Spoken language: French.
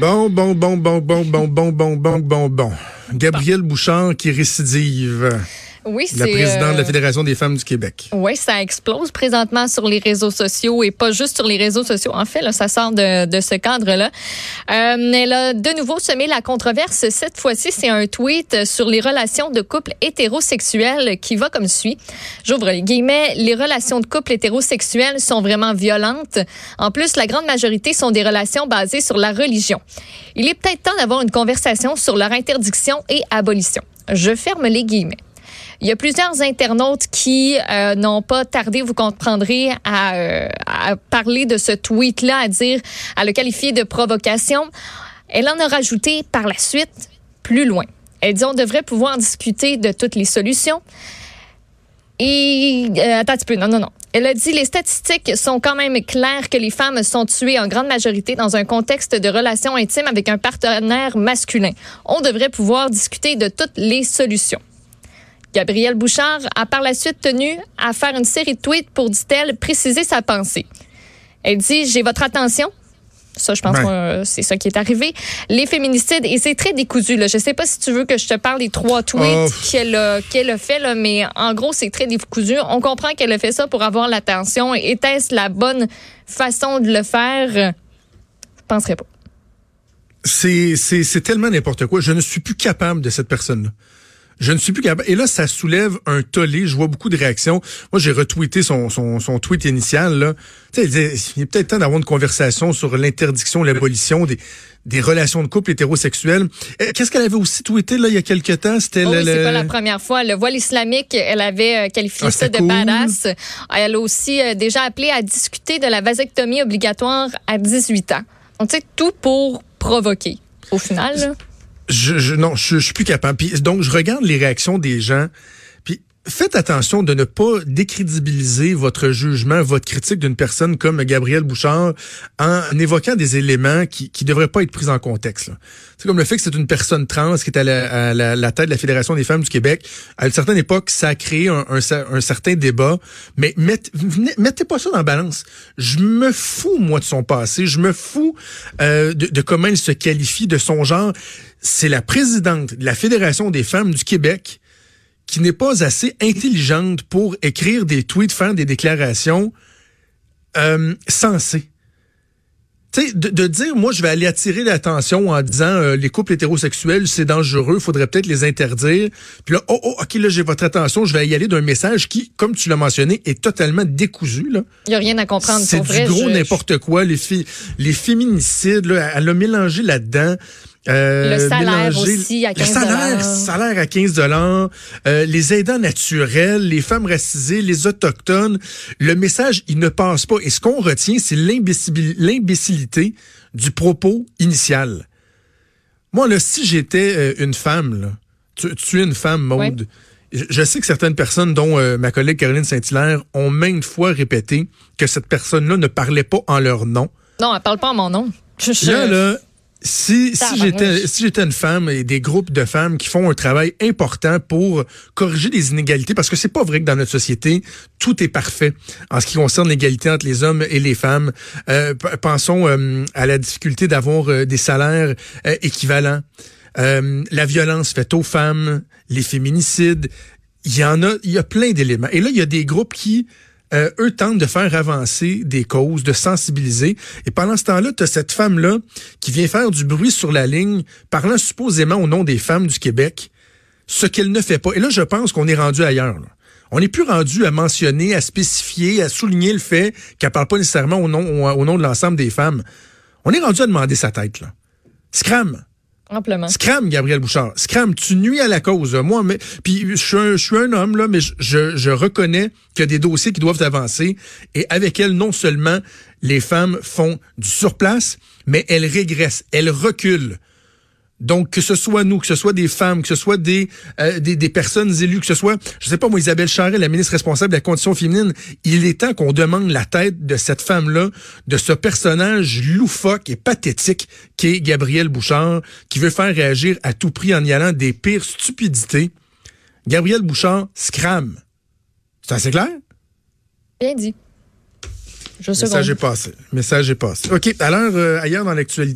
Bon, bon, bon, bon, bon, bon, bon, bon, bon, bon, bon. Gabriel Bouchard qui récidive. Oui, c'est. La présidente de la euh, Fédération des femmes du Québec. Oui, ça explose présentement sur les réseaux sociaux et pas juste sur les réseaux sociaux. En fait, là, ça sort de, de ce cadre-là. Euh, elle a de nouveau semé la controverse. Cette fois-ci, c'est un tweet sur les relations de couple hétérosexuels qui va comme suit. J'ouvre les guillemets. Les relations de couple hétérosexuels sont vraiment violentes. En plus, la grande majorité sont des relations basées sur la religion. Il est peut-être temps d'avoir une conversation sur leur interdiction et abolition. Je ferme les guillemets. Il y a plusieurs internautes qui euh, n'ont pas tardé, vous comprendrez, à, euh, à parler de ce tweet-là, à dire, à le qualifier de provocation. Elle en a rajouté par la suite plus loin. Elle dit on devrait pouvoir discuter de toutes les solutions. Et euh, attends un petit peu, non, non, non. Elle a dit les statistiques sont quand même claires que les femmes sont tuées en grande majorité dans un contexte de relation intime avec un partenaire masculin. On devrait pouvoir discuter de toutes les solutions. Gabrielle Bouchard a par la suite tenu à faire une série de tweets pour, dit-elle, préciser sa pensée. Elle dit J'ai votre attention. Ça, je pense que euh, c'est ça qui est arrivé. Les féminicides, et c'est très décousu. Là. Je sais pas si tu veux que je te parle des trois tweets qu'elle a, qu'elle a fait, là, mais en gros, c'est très décousu. On comprend qu'elle a fait ça pour avoir l'attention. Était-ce la bonne façon de le faire? Je penserais pas. C'est tellement n'importe quoi. Je ne suis plus capable de cette personne-là. Je ne suis plus capable. Et là, ça soulève un tollé. Je vois beaucoup de réactions. Moi, j'ai retweeté son, son, son tweet initial. Là. Tu sais, il disait, il est peut-être temps d'avoir une conversation sur l'interdiction, l'abolition des, des relations de couple hétérosexuelles. Eh, Qu'est-ce qu'elle avait aussi tweeté là, il y a quelque temps? C'était Oh le, c'est pas la première fois. Le voile islamique, elle avait euh, qualifié Ah, ça de cool. badass. Elle a aussi euh, déjà appelé à discuter de la vasectomie obligatoire à 18 ans. Donc, tu sais, tout pour provoquer. Au final, là. Je, je- non, je, je suis plus capable. Puis, donc, je regarde les réactions des gens. Faites attention de ne pas décrédibiliser votre jugement, votre critique d'une personne comme Gabriel Bouchard en évoquant des éléments qui qui devraient pas être pris en contexte. C'est comme le fait que c'est une personne trans qui est à la, tête de la Fédération des femmes du Québec. À une certaine époque, ça a créé un, un cer- un certain débat, mais mettez, pas ça dans la balance. Je me fous, moi, de son passé. Je me fous euh, de, de comment elle se qualifie, de son genre. C'est la présidente de la Fédération des femmes du Québec qui n'est pas assez intelligente pour écrire des tweets, faire des déclarations euh, sensées. Tu sais, de, de dire, moi, je vais aller attirer l'attention en disant, euh, les couples hétérosexuels, c'est dangereux, faudrait peut-être les interdire. Puis là, oh, oh, OK, là, j'ai votre attention, je vais y aller d'un message qui, comme tu l'as mentionné, est totalement décousu, là. Il n'y a rien à comprendre. C'est du vrai, gros je- n'importe quoi. Les, fi- les féminicides, là, elle a mélangé là-dedans. Euh, Le salaire aussi à 15 Le salaire, salaire à 15 dollars. les aidants naturels, les femmes racisées, les autochtones. Le message, il ne passe pas. Et ce qu'on retient, c'est l'imbécili- l'imbécilité du propos initial. Moi, là, si j'étais euh, une femme, là, tu, tu es une femme, Maude. Je je sais que certaines personnes, dont euh, ma collègue Caroline Saint-Hilaire, ont maintes fois répété que cette personne-là ne parlait pas en leur nom. Non, elle parle pas en mon nom. Je- je- Là, là, si, si j'étais si j'étais une femme et des groupes de femmes qui font un travail important pour corriger les inégalités, parce que c'est pas vrai que dans notre société, tout est parfait en ce qui concerne l'égalité entre les hommes et les femmes. Euh, pensons euh, à la difficulté d'avoir euh, des salaires euh, équivalents. Euh, la violence faite aux femmes, les féminicides, il y en a, il y a plein d'éléments. Et là, il y a des groupes qui, euh, eux, tentent de faire avancer des causes, de sensibiliser. Et pendant ce temps-là, tu as cette femme-là qui vient faire du bruit sur la ligne, parlant supposément au nom des femmes du Québec, ce qu'elle ne fait pas. Et là, je pense qu'on est rendu ailleurs. là. On n'est plus rendu à mentionner, à spécifier, à souligner le fait qu'elle parle pas nécessairement au nom, au, au nom de l'ensemble des femmes. On est rendu à demander sa tête, là. Scram! Scram, Gabriel Bouchard. Scram, tu nuis à la cause. Moi, mais puis je suis un, je suis un homme là, mais je, je, reconnais qu'il y a des dossiers qui doivent avancer. Et avec elle, non seulement les femmes font du surplace, mais elles régressent, elles reculent. Donc, que ce soit nous, que ce soit des femmes, que ce soit des, euh, des, des, personnes élues, que ce soit, je sais pas moi, Isabelle Charret, la ministre responsable de la condition féminine, il est temps qu'on demande la tête de cette femme-là, de ce personnage loufoque et pathétique qu'est Gabriel Bouchard, qui veut faire réagir à tout prix en y allant des pires stupidités. Gabriel Bouchard, scram. C'est assez clair? Bien dit. Je Message est passé. Message est passé. OK. Alors, euh, ailleurs dans l'actualité,